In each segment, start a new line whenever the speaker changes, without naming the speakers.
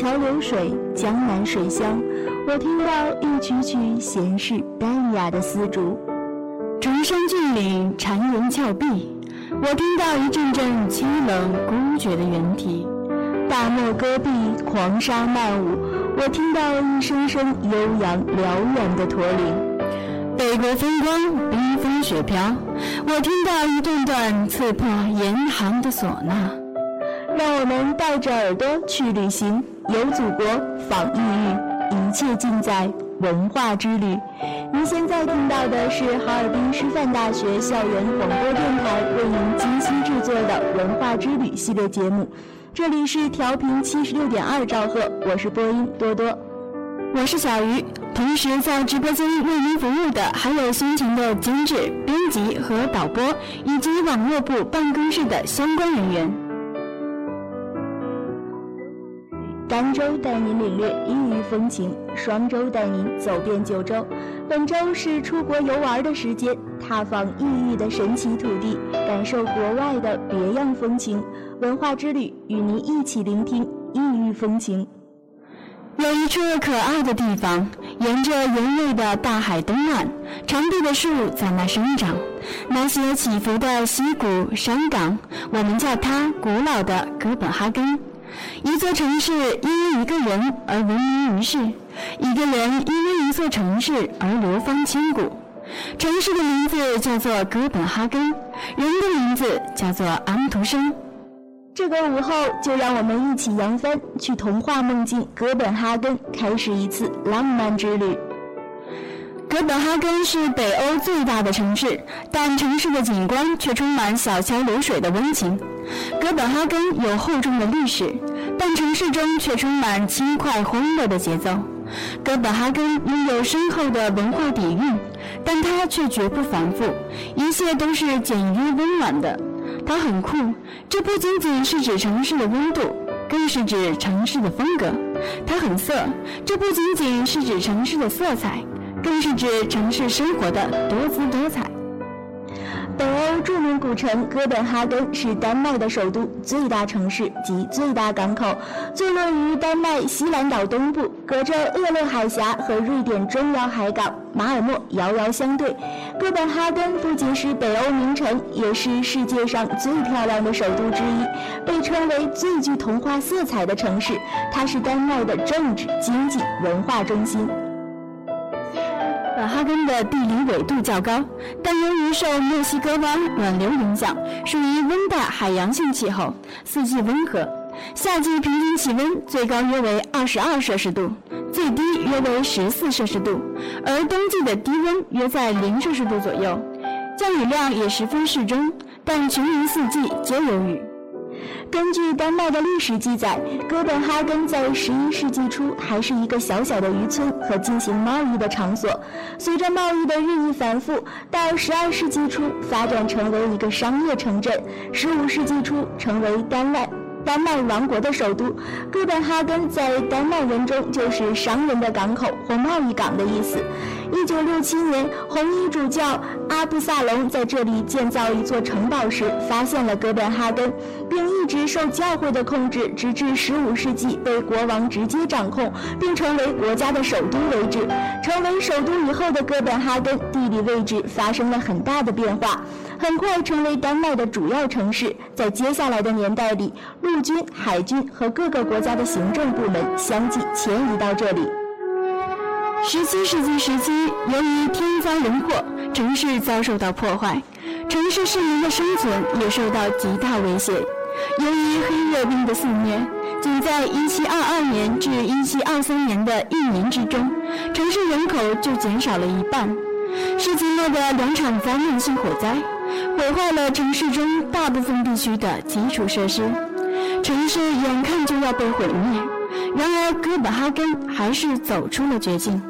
桥流水，江南水乡。我听到一曲曲闲适淡雅的丝竹，崇山峻岭，婵岩峭壁。我听到一阵阵凄冷孤绝的猿啼，大漠戈壁，黄沙漫舞。我听到一声声悠扬辽远的驼铃，北国风光，冰封雪飘。我听到一段段刺破严寒的唢呐。让我们带着耳朵去旅行，游祖国，访异域。一切尽在文化之旅。您现在听到的是哈尔滨师范大学校园广播电台为您精心制作的《文化之旅》系列节目。这里是调频七十六点二兆赫，我是播音多多，
我是小鱼。同时在直播间为您服务的还有辛勤的监制、编辑和导播，以及网络部办公室的相关人员。
双州带您领略异域风情，双州带您走遍九州。本周是出国游玩的时间，踏访异域的神奇土地，感受国外的别样风情。文化之旅，与您一起聆听异域风情。
有一处可爱的地方，沿着原味的大海东岸，长臂的树在那生长。那些起伏的溪谷山岗，我们叫它古老的哥本哈根。一座城市因为一个人而闻名于世，一个人因为一座城市而流芳千古。城市的名字叫做哥本哈根，人的名字叫做安徒生。
这个午后，就让我们一起扬帆去童话梦境哥本哈根，开始一次浪漫之旅。
哥本哈根是北欧最大的城市，但城市的景观却充满小桥流水的温情。哥本哈根有厚重的历史，但城市中却充满轻快欢乐的节奏。哥本哈根拥有深厚的文化底蕴，但它却绝不繁复，一切都是简约温暖的。它很酷，这不仅仅是指城市的温度，更是指城市的风格。它很色，这不仅仅是指城市的色彩。更是指城市生活的多姿多彩。
北欧著名古城哥本哈根是丹麦的首都、最大城市及最大港口，坐落于丹麦西兰岛东部，隔着厄勒海峡和瑞典重要海港马尔默遥遥相对。哥本哈根不仅是北欧名城，也是世界上最漂亮的首都之一，被称为最具童话色彩的城市。它是丹麦的政治、经济、文化中心。
本哈根的地理纬度较高，但由于受墨西哥湾暖流影响，属于温带海洋性气候，四季温和。夏季平均气温最高约为二十二摄氏度，最低约为十四摄氏度，而冬季的低温约在零摄氏度左右。降雨量也十分适中，但全年四季皆有雨。
根据丹麦的历史记载，哥本哈根在十一世纪初还是一个小小的渔村和进行贸易的场所。随着贸易的日益繁复，到十二世纪初发展成为一个商业城镇，十五世纪初成为丹麦。丹麦王国的首都哥本哈根，在丹麦文中就是商人的港口或贸易港的意思。一九六七年，红衣主教阿布萨隆在这里建造一座城堡时，发现了哥本哈根，并一直受教会的控制，直至十五世纪被国王直接掌控，并成为国家的首都为止。成为首都以后的哥本哈根，地理位置发生了很大的变化，很快成为丹麦的主要城市。在接下来的年代里，陆军、海军和各个国家的行政部门相继迁移到这里。
十七世纪时期，由于天灾人祸，城市遭受到破坏，城市市民的生存也受到极大威胁。由于黑热病的肆虐，仅在1722年至1723年的一年之中，城市人口就减少了一半。世纪末的两场灾难性火灾，毁坏了城市中大部分地区的基础设施，城市眼看就要被毁灭。然而，哥本哈根还是走出了绝境。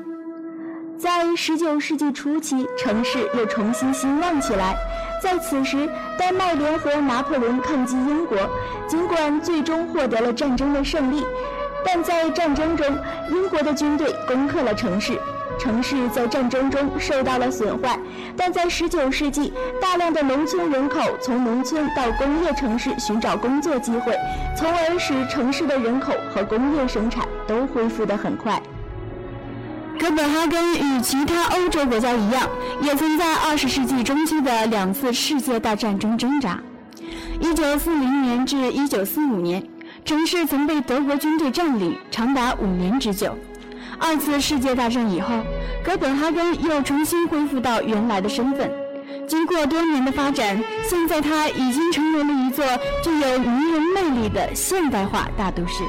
在19世纪初期，城市又重新兴旺起来。在此时，丹麦联合拿破仑抗击英国，尽管最终获得了战争的胜利，但在战争中，英国的军队攻克了城市，城市在战争中受到了损坏。但在19世纪，大量的农村人口从农村到工业城市寻找工作机会，从而使城市的人口和工业生产都恢复得很快。
哥本哈根与其他欧洲国家一样，也曾在二十世纪中期的两次世界大战中挣扎。一九四零年至一九四五年，城市曾被德国军队占领，长达五年之久。二次世界大战以后，哥本哈根又重新恢复到原来的身份。经过多年的发展，现在它已经成为了一座具有迷人魅力的现代化大都市。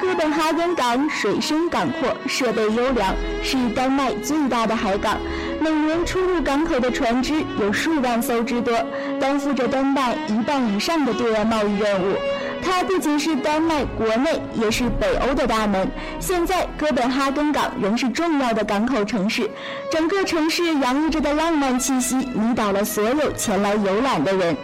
哥本哈根港水深港阔，设备优良，是丹麦最大的海港。每年出入港口的船只有数万艘之多，担负着丹麦一半以上的对外贸易任务。它不仅是丹麦国内，也是北欧的大门。现在，哥本哈根港仍是重要的港口城市，整个城市洋溢着的浪漫气息，迷倒了所有前来游览的人。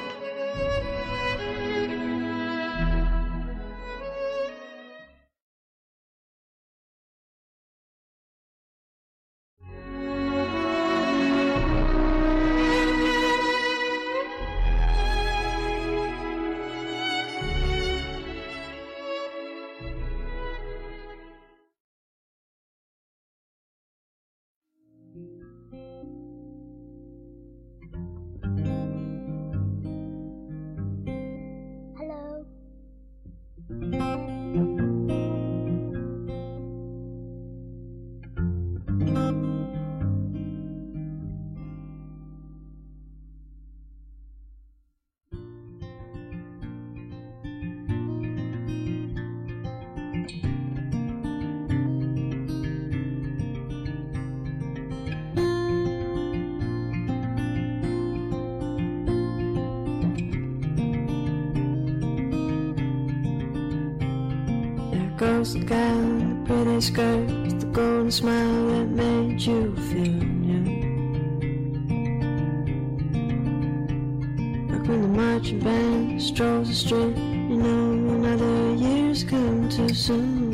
Too soon.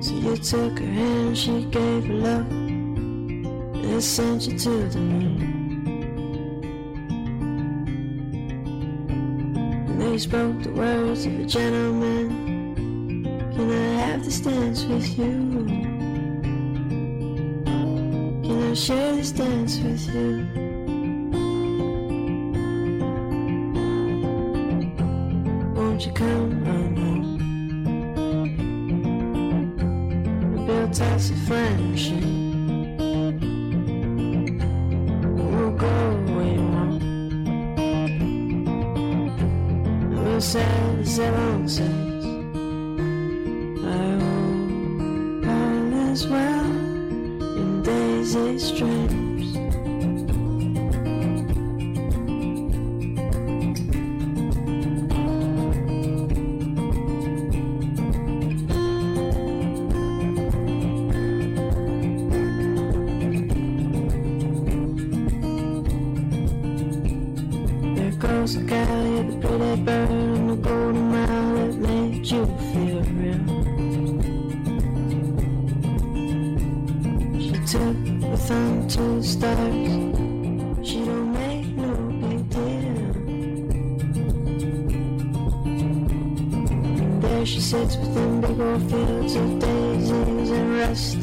So you took her hand, she gave her love, and sent you to the moon. And they spoke the words of a gentleman. Can I have this dance with you? Can I share this dance with you? Won't you come on home? We built us a flying And there she sits within big old fields of daisies and wheels.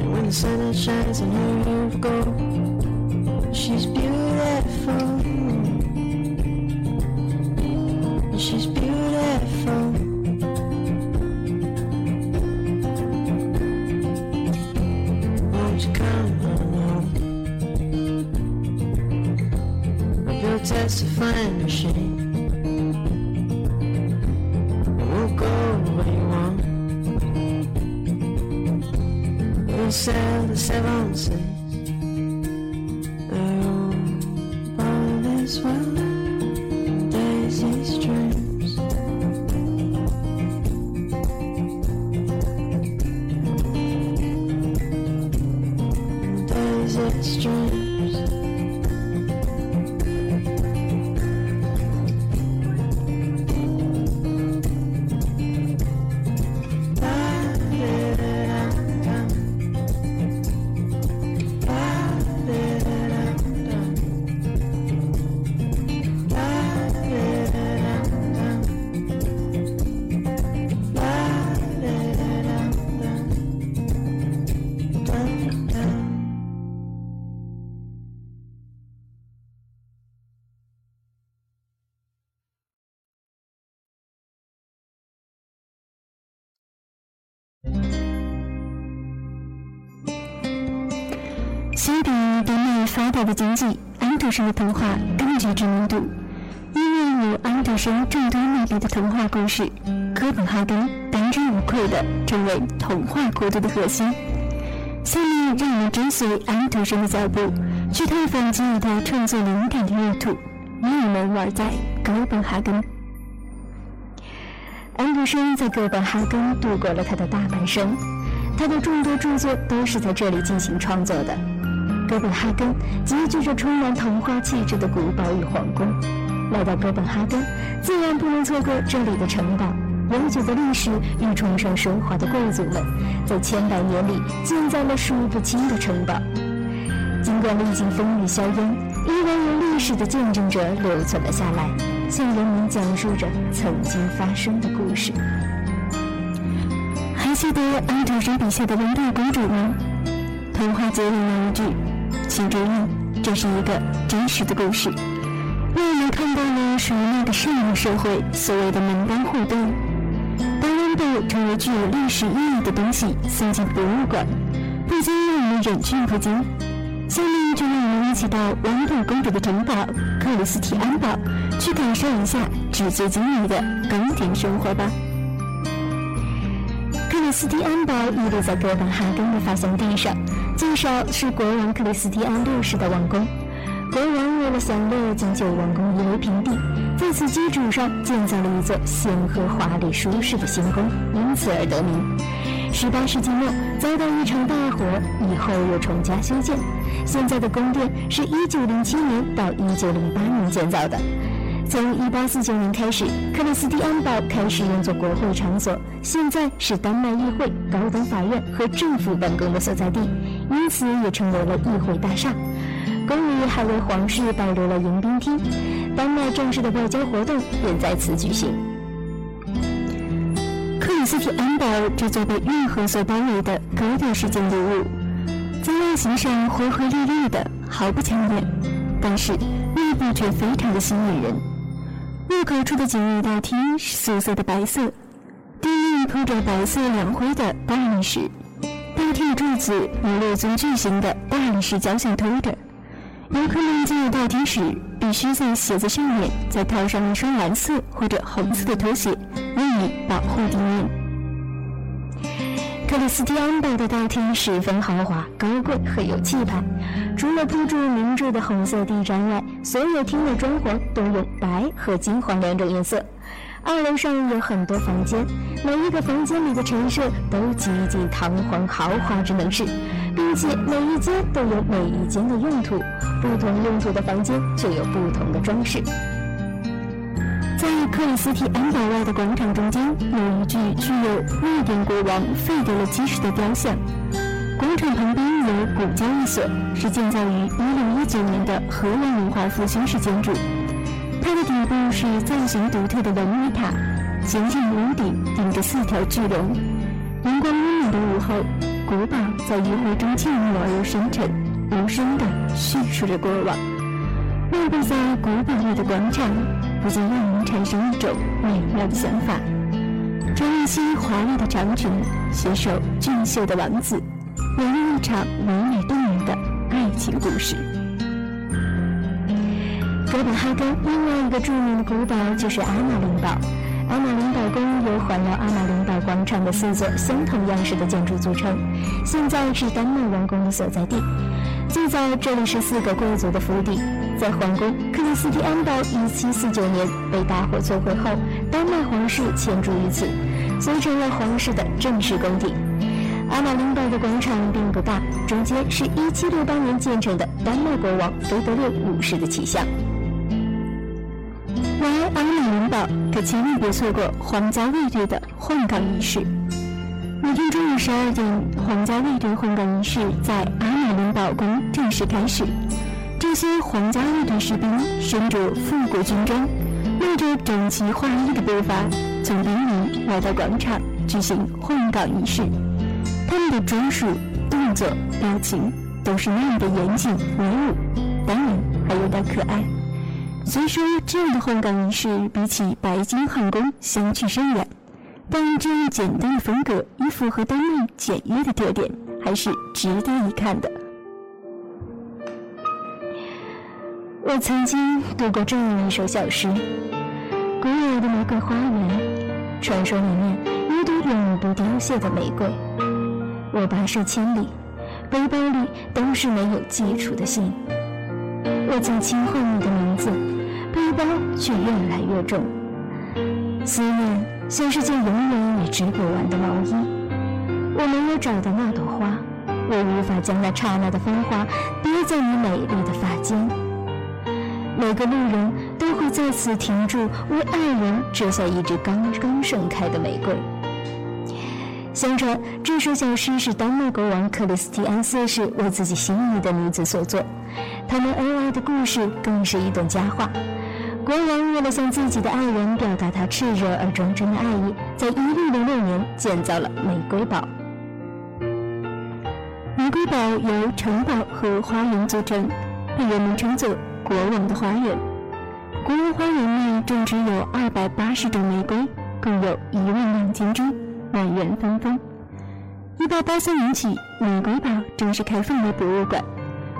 And when the sun shines on her of gold, she's beautiful. Testifying machine. Won't go where you want. We'll sell the seven seas.
相比于北美发达的经济，安徒生的童话更具知名度，因为有安徒生众多魅力的童话故事，哥本哈根当之无愧地成为童话国度的核心。下面让我们追随安徒生的脚步，去探访给予他创作灵感的乐土——密门玩在哥本哈根。安徒生在哥本哈根度过了他的大半生，他的众多著作都是在这里进行创作的。哥本哈根集聚着充满童话气质的古堡与皇宫。来到哥本哈根，自然不能错过这里的城堡。悠久的历史与崇尚奢华的贵族们，在千百年里建造了数不清的城堡。尽管历经风雨硝烟，依然有历史的见证者留存了下来，向人民讲述着曾经发生的故事。还记得安徒生笔下的温带公主吗？童话节里那一句。请注意，这是一个真实的故事，让我们看到了属于那个上流社会所谓的门当户对。当温斗成为具有历史意义的东西送进博物馆，不禁让我们忍俊不禁。下面就让我们一起到豌豆公主的城堡克里斯蒂安堡，去感受一下纸醉金迷的宫廷生活吧。克里斯蒂安堡屹立在哥本哈根的发祥地上。最少是国王克里斯蒂安六世的王宫。国王为了享乐，将旧王宫夷为平地，在此基础上建造了一座显赫、华丽、舒适的新宫，因此而得名。十八世纪末遭到一场大火，以后又重加修建。现在的宫殿是一九零七年到一九零八年建造的。从一八四九年开始，克里斯蒂安堡开始用作国会场所，现在是丹麦议会、高等法院和政府办公的所在地，因此也成为了议会大厦。宫里还为皇室保留了迎宾厅，丹麦正式的外交活动也在此举行。克里斯蒂安堡这座被运河所包围的高调式建筑物，在外形上灰灰绿绿的，毫不抢眼，但是内部却非常的吸引人。入口处的简易大厅是素色的白色，地面铺着白色两灰的大理石，大厅的柱子由六尊巨型的大理石雕像托着。游客们进入大厅时，必须在鞋子上面再套上一双蓝色或者红色的拖鞋，用以保护地面。克里斯蒂安堡的大厅十分豪华、高贵和有气派。除了铺住明铸的红色地毡外，所有厅的装潢都用白和金黄两种颜色。二楼上有很多房间，每一个房间里的陈设都极尽堂皇豪华之能事，并且每一间都有每一间的用途，不同用途的房间就有不同的装饰。在克里斯蒂安堡外的广场中间，有一具具有瑞典国王费德勒基什的雕像。广场旁边有古交易所，是建造于1619年的荷兰文化复兴式建筑。它的顶部是造型独特的龙尾塔，尖尖屋顶顶着四条巨龙。阳光温暖的午后，古堡在余晖中静默而又深沉，无声地叙述着过往。漫步在古堡里的广场，不禁让人产生一种美妙的想法：穿一些华丽的长裙，携手俊秀的王子。演绎一场唯美动人的爱情故事。哥本哈根另外一个著名的古堡就是阿玛林堡。阿玛林堡宫由环绕阿玛林堡广场的四座相同样式的建筑组成，现在是丹麦王宫的所在地。最早这里是四个贵族的府邸，在皇宫克里斯蒂安堡1749年被大火摧毁后，丹麦皇室迁住于此，所以成了皇室的正式宫邸。阿玛林堡的广场并不大，中间是一七六八年建成的丹麦国王腓德烈五世的旗像。来阿玛林堡，可千万别错过皇家卫队的换岗仪式。每天中午十二点，皇家卫队换岗仪式在阿马林堡宫正式开始。这些皇家卫队士兵身着复古军装，迈着整齐划一的步伐，从兵营来到广场举行换岗仪式。他们的装束、动作、表情都是那样的严谨威武，当然还有点可爱。虽说这样的换岗仪式比起白金汉宫相去甚远，但这样简单的风格与符合丹麦简约的特点，还是值得一看的。我曾经读过这样一首小诗：古老的玫瑰花园，传说里面有朵永不凋谢的玫瑰。我跋涉千里，背包里都是没有寄出的信。我曾轻唤你的名字，背包却越来越重。思念像是件永远也织不完的毛衣。我没有找到那朵花，我无法将那刹那的芳华别在你美丽的发间。每个路人都会在此停住，为爱人折下一支刚刚盛开的玫瑰。相传这首小诗是丹麦国王克里斯蒂安四世为自己心仪的女子所作，他们恩爱的故事更是一段佳话。国王为了向自己的爱人表达他炽热而忠贞的爱意，在1606年建造了玫瑰堡。玫瑰堡由城堡和花园组成，被人们称作“国王的花园”。国王花园内种植有280种玫瑰，共有一万两千株。满园芬芳。一八八三年起，玫瑰堡正式开放为博物馆。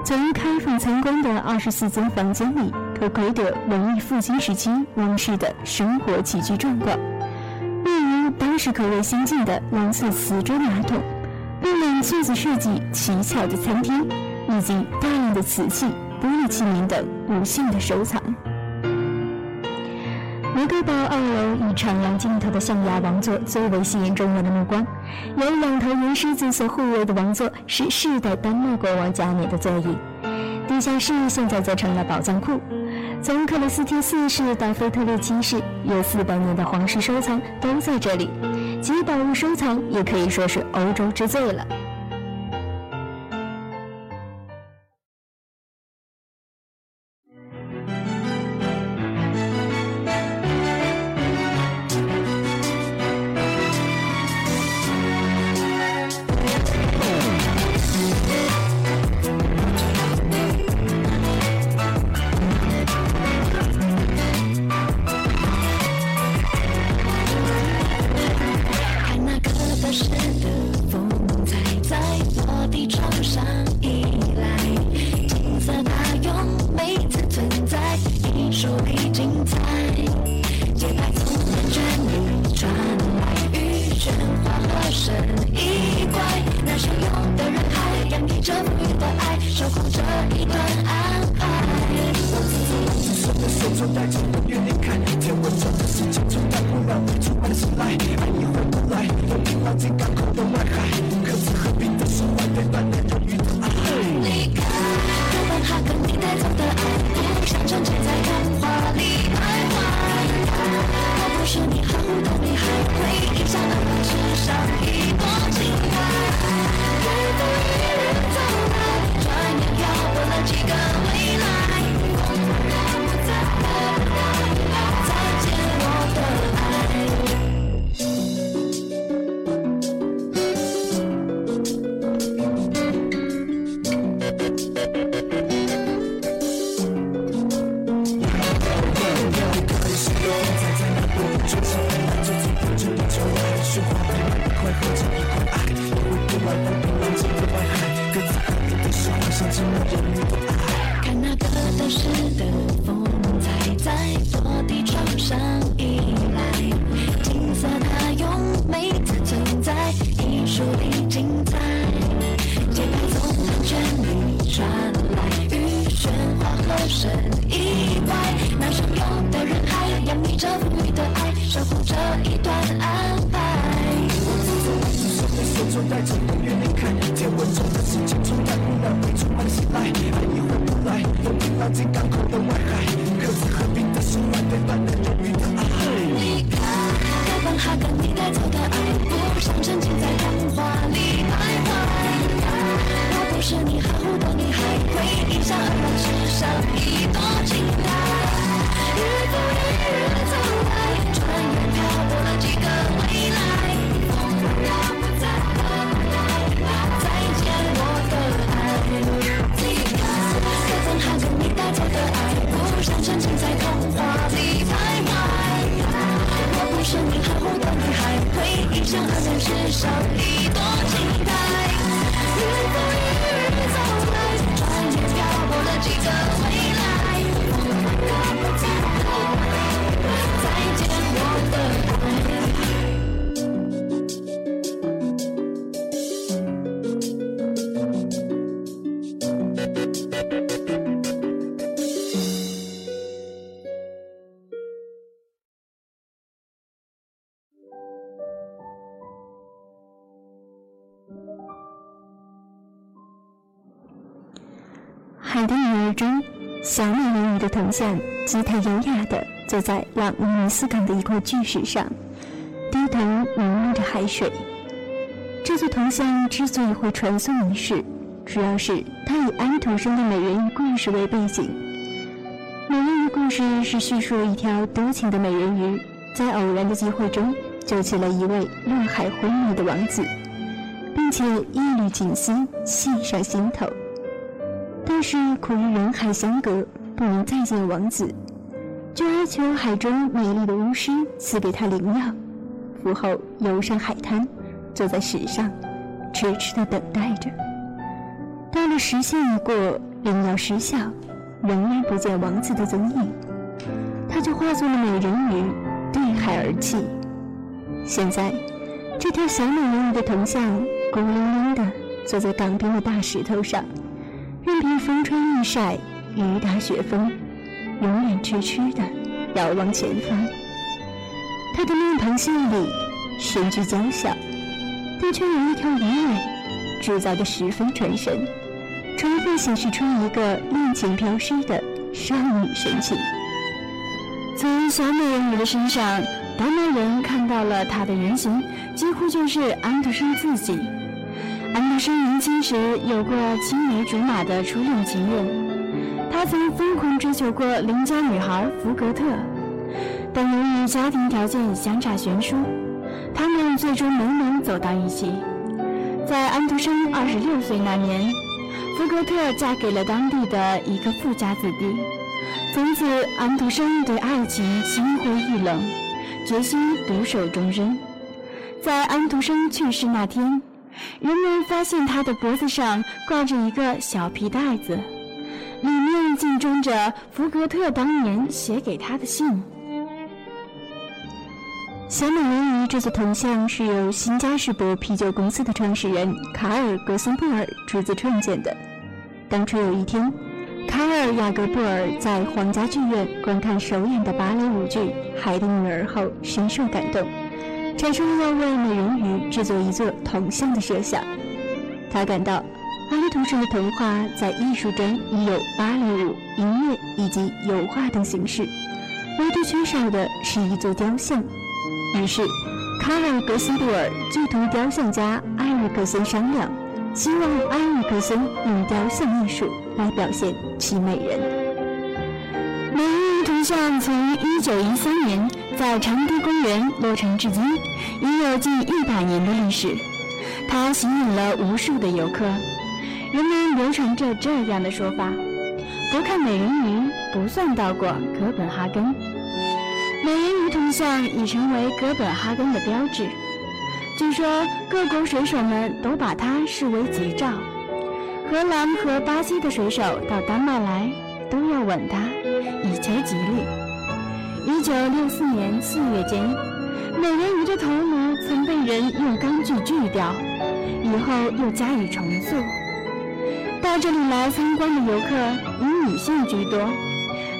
从开放参观的二十四间房间里，可窥得文艺复兴时期王室的生活起居状况，例如当时可谓先进的蓝色瓷砖马桶、布满塑子设计奇巧的餐厅，以及大量的瓷器、玻璃器皿等无限的收藏。玫瑰堡二楼以长廊尽头的象牙王座最为吸引众人的目光，由两头银狮子所护卫的王座是世代丹麦国王加冕的座椅。地下室现在则成了宝藏库，从克里斯汀四世到腓特烈七世，有四百年的皇室收藏都在这里，其宝物收藏也可以说是欧洲之最了。小美人鱼的铜像姿态优雅地坐在朗尼尼斯港的一块巨石上，低头凝望着海水。这座铜像之所以会传颂于世，主要是它以安徒生的美人鱼故事为背景。美人鱼故事是叙述一条多情的美人鱼在偶然的机会中救起了一位落海昏迷的王子，并且一缕锦丝系上心头。但是苦于人海相隔，不能再见王子，就哀求海中美丽的巫师赐给他灵药，服后游上海滩，坐在石上，痴痴地等待着。到了时限一过，灵药失效，仍然不见王子的踪影，他就化作了美人鱼，对海而泣。现在，这条小美人鱼的铜像孤零零地坐在港边的大石头上。任凭风吹日晒，雨打雪风，永远痴痴地遥望前方。他的面庞秀丽，身躯娇小，但却有一条鱼尾，制造的十分传神，充分显示出一个恋情飘失的少女神情。
从小美人鱼的身上，达摩人看到了她的原型，几乎就是安徒生自己。安徒生年轻时有过青梅竹马的初恋情人，他曾疯狂追求过邻家女孩福格特，但由于家庭条件相差悬殊，他们最终没能走到一起。在安徒生二十六岁那年，福格特嫁给了当地的一个富家子弟，从此安徒生对爱情心灰意冷，决心独守终身。在安徒生去世那天。人们发现他的脖子上挂着一个小皮袋子，里面竟装着福格特当年写给他的信。
小美人鱼这座铜像是由新加士伯啤酒公司的创始人卡尔·格森布尔出资创建的。当初有一天，卡尔·雅各布尔在皇家剧院观看首演的芭蕾舞剧《海的女儿》后，深受感动。产生了要为美人鱼制作一座铜像的设想。他感到，安徒生的童话在艺术中已有芭蕾舞、音乐以及油画等形式，唯独缺少的是一座雕像，
于是，卡尔格西杜尔就同雕像家埃瑞克森商量，希望埃瑞克森用雕像艺术来表现其美人。美人鱼铜像从1913年在长堤公园落成至今，已有近一百年的历史。它吸引了无数的游客。人们流传着这样的说法：不看美人鱼，不算到过哥本哈根。美人鱼铜像已成为哥本哈根的标志。据说各国水手们都把它视为吉兆。荷兰和巴西的水手到丹麦来都要吻它，以求吉利。一九六四年四月间，美人鱼的头颅曾被人用钢锯锯掉，以后又加以重塑。到这里来参观的游客以女性居多，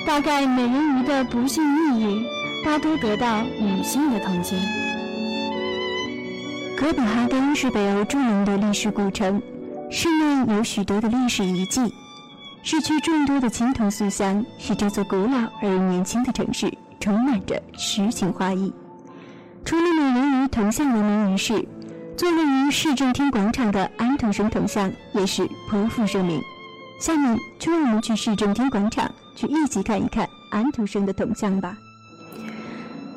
大概美人鱼的不幸命运大多得到女性的同情。
哥本哈根是北欧著名的历史古城，市内有许多的历史遗迹，市区众多的青铜塑像，使这座古老而年轻的城市充满着诗情画意。除了美人鱼铜像闻名于世，坐落于市政厅广场的安徒生铜像也是颇负盛名。下面就让我们去市政厅广场，去一起看一看安徒生的铜像吧。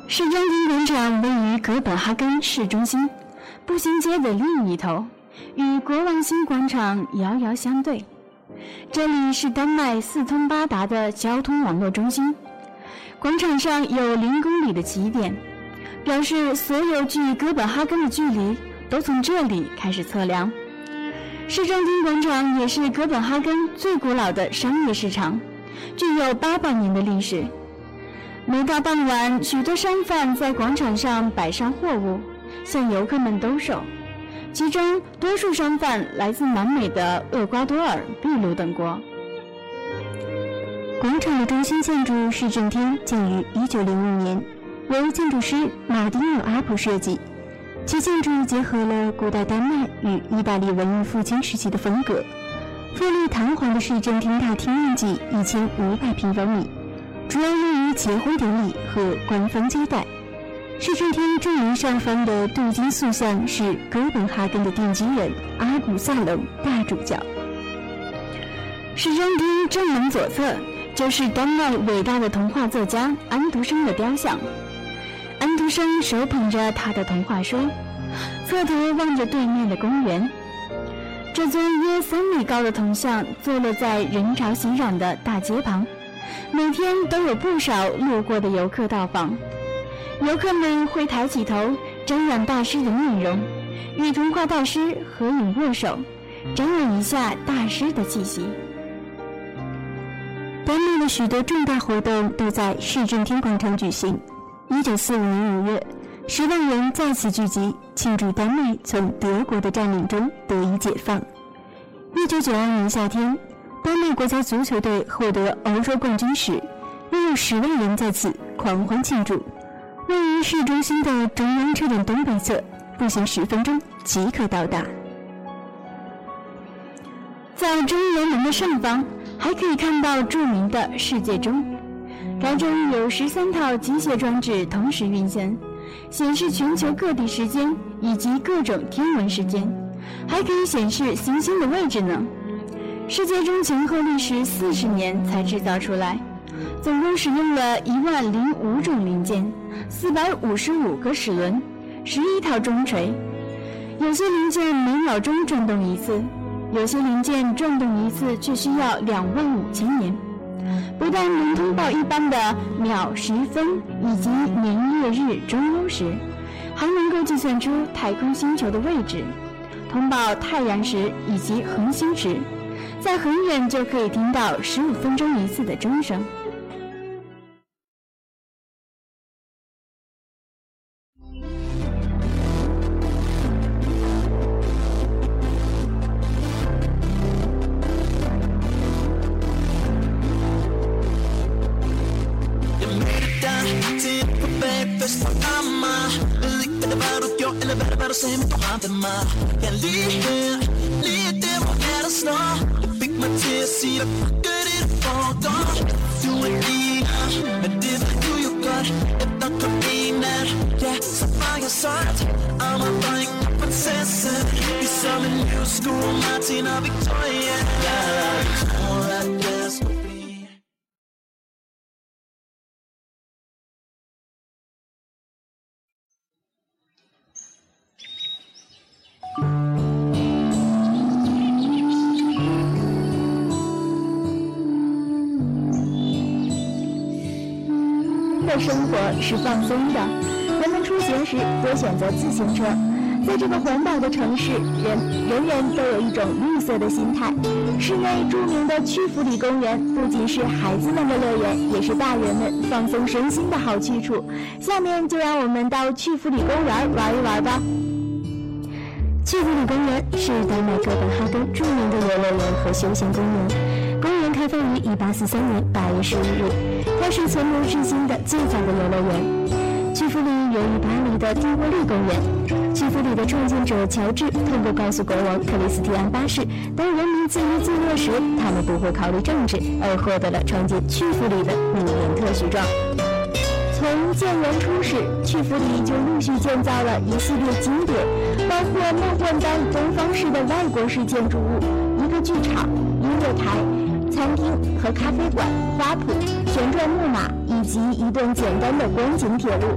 市政厅广场位于哥本哈根市中心。步行街的另一头，与国王星广场遥遥相对。这里是丹麦四通八达的交通网络中心。广场上有零公里的起点，表示所有距哥本哈根的距离都从这里开始测量。市政厅广场也是哥本哈根最古老的商业市场，具有八百年的历史。每到傍晚，许多商贩在广场上摆上货物。向游客们兜售，其中多数商贩来自南美的厄瓜多尔、秘鲁等国。
广场的中心建筑市政厅建于1905年，由建筑师马丁纽·阿普设计。其建筑结合了古代丹麦与意大利文艺复兴时期的风格。富丽堂皇的市政厅大厅面积1500平方米，主要用于结婚典礼和官方接待。市政厅正门上方的镀金塑像是哥本哈根的奠基人阿古萨隆大主教。
市政厅正门左侧就是丹麦伟大的童话作家安徒生的雕像。安徒生手捧着他的童话书，侧头望着对面的公园。这尊约三米高的铜像坐落在人潮熙攘的大街旁，每天都有不少路过的游客到访。游客们会抬起头，瞻仰大师的面容，与童话大师合影握手，沾染一下大师的气息。
许多重大活动都在市政厅广场举行。一九四五年五月，十万人在此聚集，庆祝丹麦从德国的占领中得以解放。一九九二年夏天，丹麦国家足球队获得欧洲冠军时，又有十万人在此狂欢庆祝。位于市中心的中央车站东北侧，步行十分钟即可到达。
在中央门的上方，还可以看到著名的世界钟。该钟有十三套机械装置同时运行，显示全球各地时间以及各种天文时间，还可以显示行星的位置呢。世界钟前后历时四十年才制造出来。总共使用了一万零五种零件，四百五十五个齿轮，十一套钟锤。有些零件每秒钟转动一次，有些零件转动一次却需要两万五千年。不但能通报一般的秒、时、分以及年、月、日、中、欧时，还能够计算出太空星球的位置，通报太阳时以及恒星时，在很远就可以听到十五分钟一次的钟声。
med mig. Jeg er lige her, lige der hvor er der snor Jeg fik mig til
at sige dig,
gør det du foregår. Du er ener, men det ved du jo godt Efter kun en nat, ja, så var jeg solgt I'm a fucking prinsesse. Ligesom en livsskole, Martin og Victoria.
是放松的，人们出行时多选择自行车。在这个环保的城市，人人人都有一种绿色的心态。市内著名的曲阜里公园不仅是孩子们的乐园，也是大人们放松身心的好去处。下面就让我们到曲阜里公园玩一玩吧。曲阜里公园是丹麦哥本哈根著名的游乐园和休闲公园。公园开放于1843年8月15日，是存留至今的最早的游乐园。曲阜里源于巴黎的蒂沃利公园。曲阜里的创建者乔治通过告诉国王克里斯蒂安八世，当人民自娱自乐时，他们不会考虑政治，而获得了创建曲阜里的米连特许状。从建园初始，曲阜里就陆续建造了一系列景点，包括梦幻般东方式的外国式建筑物、一个剧场、音乐台、餐厅和咖啡馆、花圃、旋转木马，以及一段简单的观景铁路。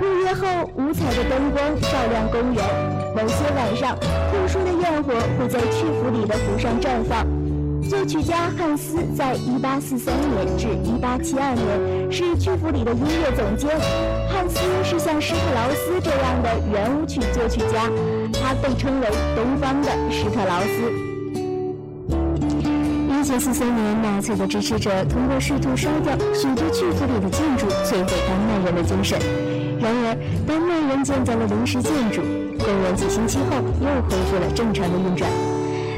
入夜后，五彩的灯光照亮公园。某些晚上，特殊的焰火会在曲阜里的湖上绽放。作曲家汉斯在1843年至1872年是曲阜里的音乐总监。汉斯是像施特劳斯这样的圆舞曲作曲家，他被称为“东方的施特劳斯”。1943年，纳粹的支持者通过试图烧掉许多曲阜里的建筑，摧毁丹麦人的精神。然而，丹麦人建造了临时建筑，公元几星期后又恢复了正常的运转。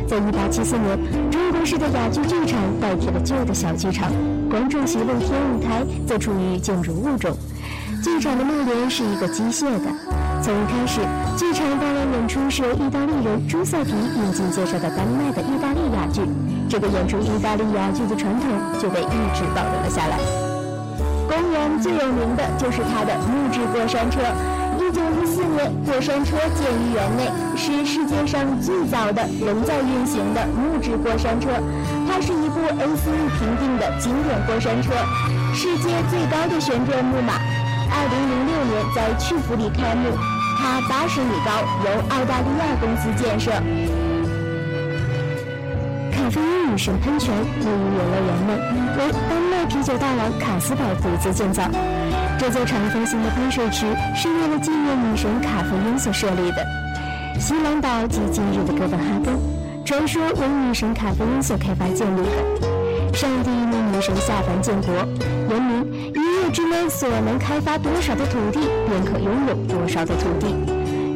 在1874年，中国式的哑剧剧场代替了旧的小剧场，观众席露天舞台则处于建筑物中。剧场的幕帘是一个机械的。从一开始，剧场大量演出是由意大利人朱塞皮引进介绍的丹麦的意大利哑剧，这个演出意大利哑剧的传统就被一直保留了下来。公园最有名的就是它的木质过山车。一九一四年，过山车建于园内，是世界上最早的仍在运行的木质过山车。它是一部 A C E 评定的经典过山车，世界最高的旋转木马。二零零六年在曲阜里开幕，它八十米高，由澳大利亚公司建设。卡菲因女神喷泉位于游乐园内，为丹麦啤酒大王卡斯堡独自建造。这座长方形的喷水池是为了纪念女神卡菲因所设立的。西兰岛及今日的哥本哈根，传说为女神卡菲因所开发建立的。上帝命女神下凡建国，言明一日之内所能开发多少的土地，便可拥有多少的土地。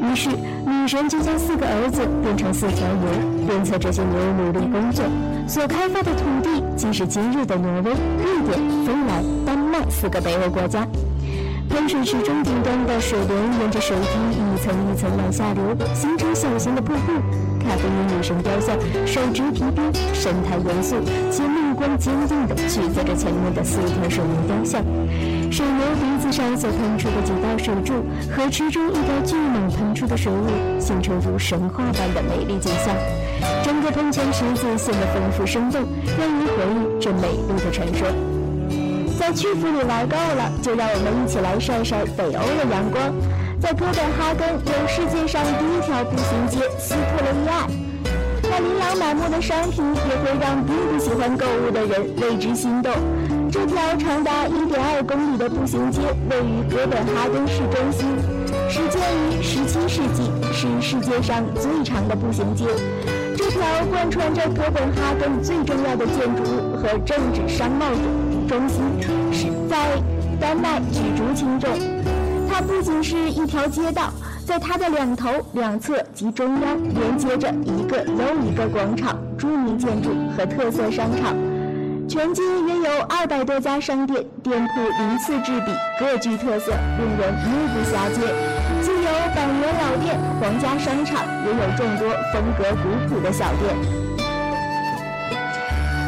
于是，女神就将四个儿子变成四条牛，鞭策这些牛努力工作。所开发的土地，即是今日的挪威、瑞典、芬兰、丹麦四个北欧国家。喷水池中顶端的水流沿着水滴一层一层往下流，形成小型的瀑布。卡菲因女神雕像手执皮鞭，神态严肃且目光坚定地驱责着前面的四条水牛雕像。水牛鼻子上所喷出的几道水柱和池中一条巨蟒喷出的水雾，形成如神话般的美丽景象。整个喷泉池子显得丰富生动，让人回忆这美丽的传说。在曲阜里玩够了，就让我们一起来晒晒北欧的阳光。在哥本哈根有世界上第步行街斯特雷伊艾，那琳琅满目的商品也会让并不喜欢购物的人为之心动。这条长达1.2公里的步行街位于哥本哈根市中心，始建于17世纪，是世界上最长的步行街。这条贯穿着哥本哈根最重要的建筑物和政治商贸中心，是在丹麦举足轻重。它不仅是一条街道，在它的两头、两侧及中央连接着一个又一个广场、著名建筑和特色商场。全街约有二百多家商店，店铺鳞次栉比，各具特色，令人目不暇接。既有百年老店、皇家商场，也有众多风格古朴的小店。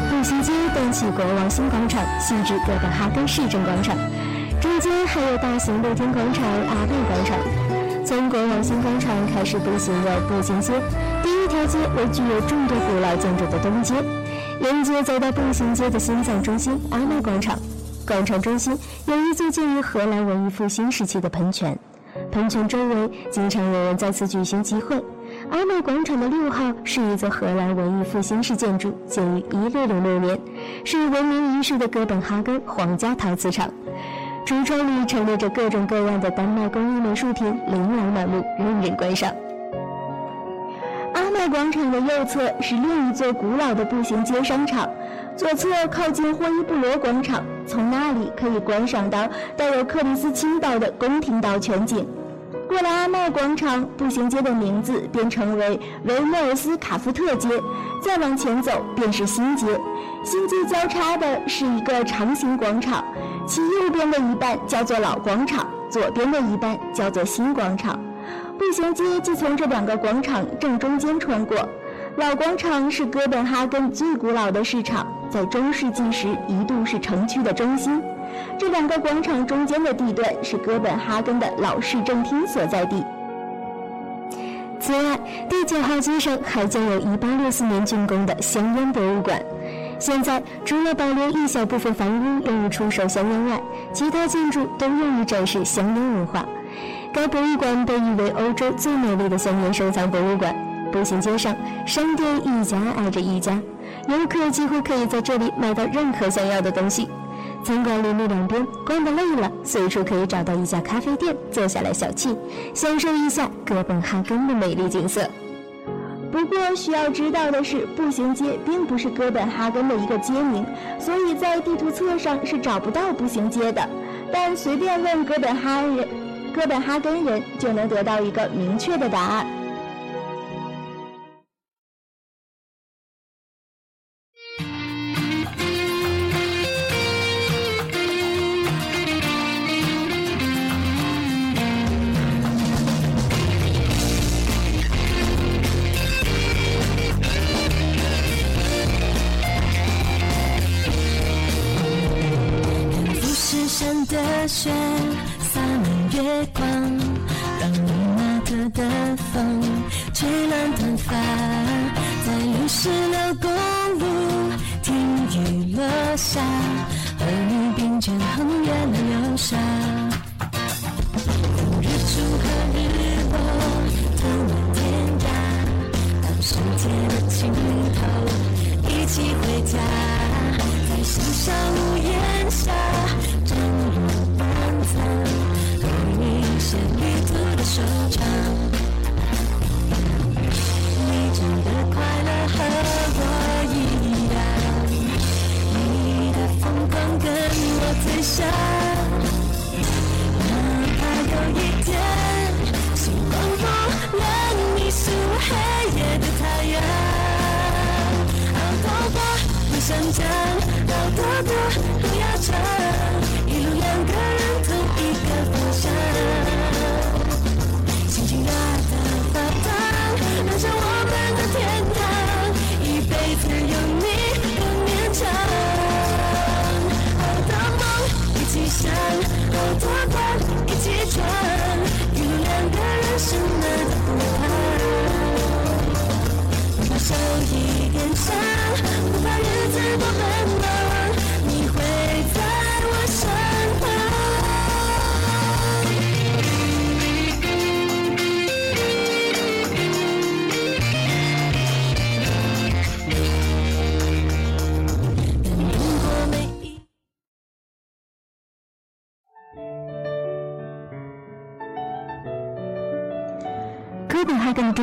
步行街东起国王新广场，西至哥本哈根市政广场。中间还有大型露天广场阿贝广场。
从国王新广场开始步行的步行街，第一条街为具有众多古老建筑的东街，沿街走到步行街的心脏中心阿麦广场。广场中心有一座建于荷兰文艺复兴时期的喷泉，喷泉周围经常有人在此举行集会。阿麦广场的六号是一座荷兰文艺复兴式建筑，建于1606年，是闻名于世的哥本哈根皇家陶瓷厂。橱窗里陈列着各种各样的丹麦工艺美术品，琳琅满目，任人观赏。阿麦广场的右侧是另一座古老的步行街商场，左侧靠近霍伊布罗广场，从那里可以观赏到带有克里斯汀岛的宫廷岛全景。过了阿麦广场，步行街的名字便成为维莫尔斯卡夫特街。再往前走便是新街，新街交叉的是一个长形广场，其右边的一半叫做老广场，左边的一半叫做新广场。步行街即从这两个广场正中间穿过。老广场是哥本哈根最古老的市场，在中世纪时一度是城区的中心。这两个广场中间的地段是哥本哈根的老市政厅所在地。此外，第九号街上还建有1864年竣工的香烟博物馆。现在，除了保留一小部分房屋用于出售香烟外，其他建筑都用于展示香烟文化。该博物馆被誉为欧洲最美丽的香烟收藏博物馆。步行街上，商店一家挨着一家，游客几乎可以在这里买到任何想要的东西。餐馆林立两边，逛得累了，随处可以找到一家咖啡店，坐下来小憩，享受一下哥本哈根的美丽景色。不过需要知道的是，步行街并不是哥本哈根的一个街名，所以在地图册上是找不到步行街的。但随便问哥本哈人、哥本哈根人，就能得到一个明确的答案。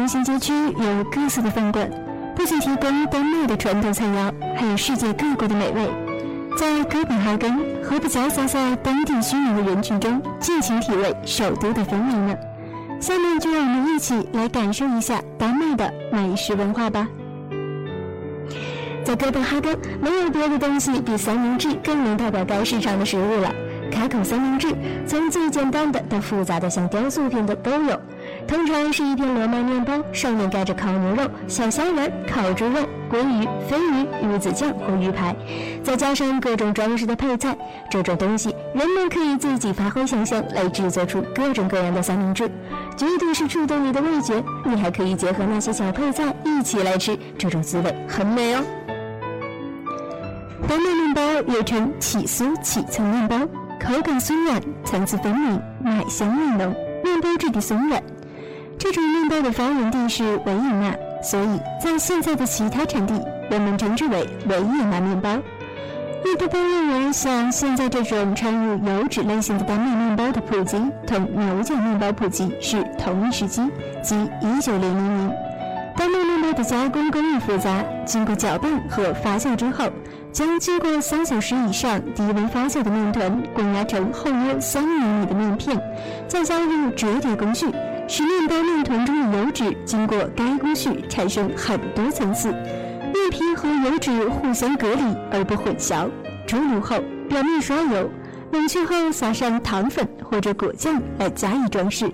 新街区有各色的饭馆，不仅提供丹麦的传统菜肴，还有世界各国的美味。在哥本哈根，何不潇洒在当地汹涌的人群中，尽情体味首都的风味呢？下面就让我们一起来感受一下丹麦的美食文化吧。在哥本哈根，没有别的东西比三明治更能代表该市场的食物了。
开口三明治，从最简单的到复杂的像雕塑品的都有。通常是一片罗曼面包，上面盖着烤牛肉、小虾仁、烤猪肉、鲑鱼、鲱鱼、鱼子酱或鱼排，再加上各种装饰的配菜。这种东西，人们可以自己发挥想象来制作出各种各样的三明治，绝对是触动你的味觉。你还可以结合那些小配菜一起来吃，这种滋味很美哦。丹麦面包又称起酥起层面包，口感松软，层次分明，奶香味浓，面包质地松软。这种面包的发源地是维也纳，所以在现在的其他产地，人们称之为维也纳面包。一般认为，像现在这种掺入油脂类型的丹麦面包的普及，同牛角面包普及是同一时期，即1900年。丹麦面包的加工工艺复杂，经过搅拌和发酵之后，将经过三小时以上低温发酵的面团滚压成厚约三厘米的面片，再加入折叠工序。使面包面团中的油脂经过该工序产生很多层次，面皮和油脂互相隔离而不混淆。出炉后，表面刷油，冷却后撒上糖粉或者果酱来加以装饰。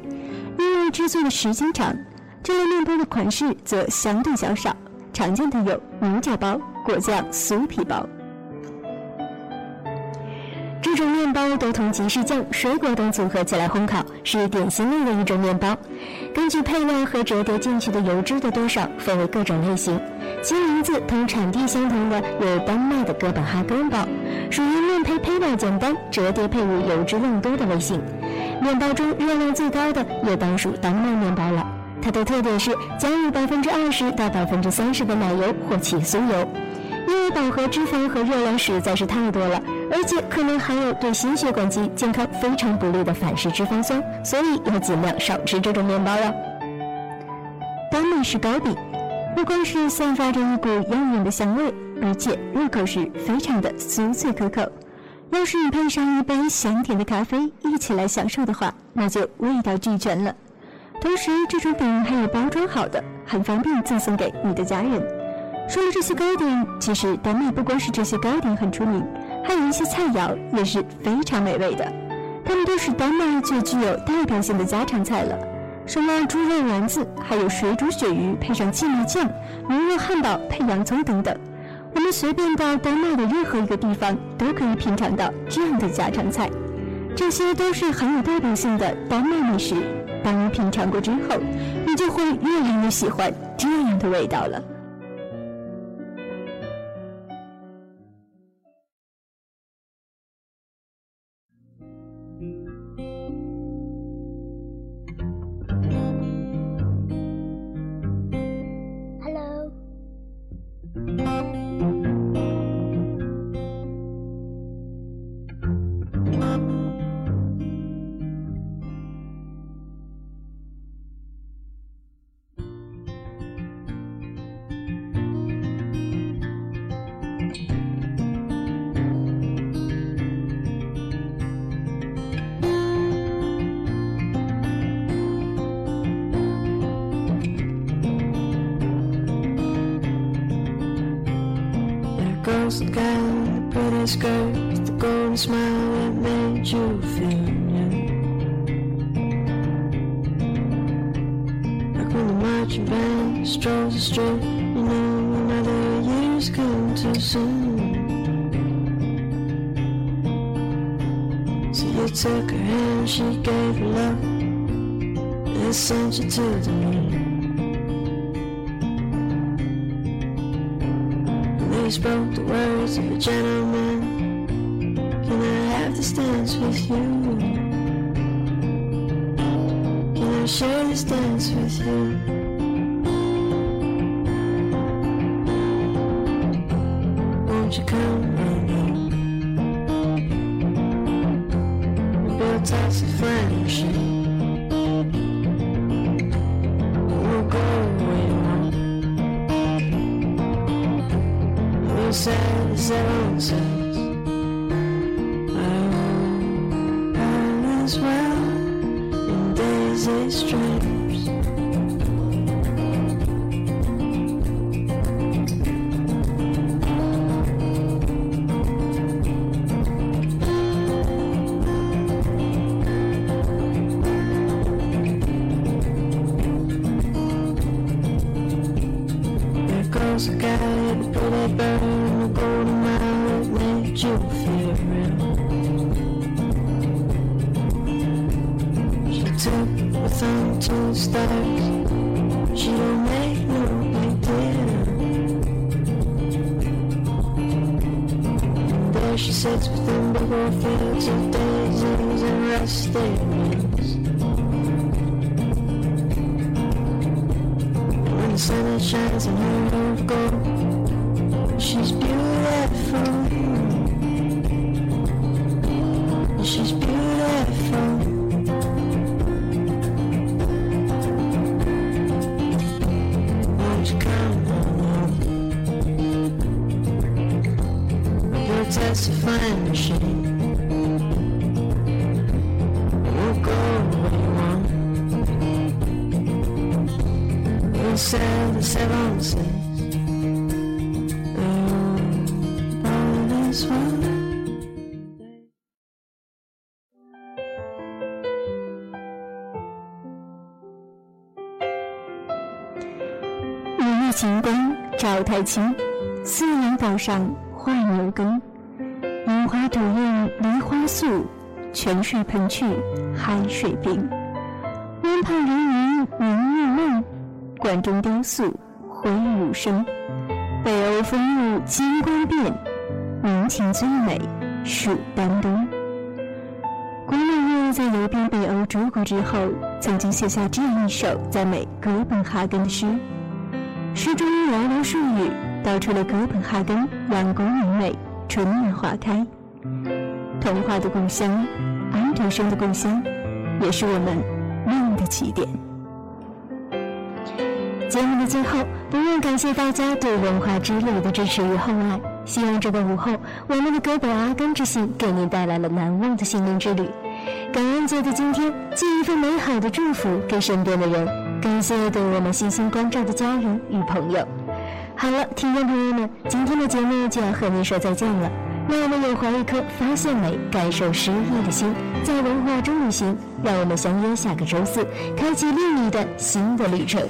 因为制作的时间长，这类面包的款式则相对较少，常见的有牛角包、果酱酥皮包。这种面包都同吉士酱、水果等组合起来烘烤，是点心类的一种面包。根据配料和折叠进去的油脂的多少，分为各种类型。其名字同产地相同的有丹麦的哥本哈根包，属于面胚配料简单、折叠配伍油脂量多的类型。面包中热量最高的也当属丹麦面包了。它的特点是加入百分之二十到百分之三十的奶油或起酥油。因为饱和脂肪和热量实在是太多了，而且可能还有对心血管及健康非常不利的反式脂肪酸，所以要尽量少吃这种面包了。丹麦式糕饼，不光是散发着一股诱人的香味，而且入口时非常的酥脆可口。要是你配上一杯香甜的咖啡一起来享受的话，那就味道俱全了。同时，这种饼还有包装好的，很方便赠送给你的家人。说了这些糕点，其实丹麦不光是这些糕点很出名，还有一些菜肴也是非常美味的。它们都是丹麦最具有代表性的家常菜了，什么猪肉丸子，还有水煮鳕鱼配上芥末酱，牛肉汉堡配洋葱等等。我们随便到丹麦的任何一个地方，都可以品尝到这样的家常菜。这些都是很有代表性的丹麦美食。当你品尝过之后，你就会越来越喜欢这样的味道了。
The guy the pretty skirt the golden smile that made you feel new. Like when the marching band strolls the street, you know another year's come too soon. So you took her hand, she gave her love, and sent you to the moon. Spoke the words of a gentleman. Can I have this dance with you? Can I share this dance with you? senses. I will, as well in days
they. thousand. 晴光照太清，四阳岛上画牛耕。樱花吐艳梨花素，泉水喷去海水冰。湾畔人云明月梦，馆中雕塑回舞声。北欧风物金光变，民情最美蜀丹东。古美月在游遍北欧诸国之后，曾经写下这样一首赞美哥本哈根的诗。诗中寥寥数语，道出了哥本哈根阳光明媚、春暖花开。童话的故乡，安徒生的故乡，也是我们梦的起点。节目的最后，不忘感谢大家对文化之旅的支持与厚爱。希望这个午后，我们的哥本阿根之行给您带来了难忘的心灵之旅。感恩节的今天，寄一份美好的祝福给身边的人。感谢对我们细心关照的家人与朋友。好了，听众朋友们，今天的节目就要和您说再见了。让我们有怀一颗发现美、感受诗意的心，在文化中旅行。让我们相约下个周四，开启另一段新的旅程。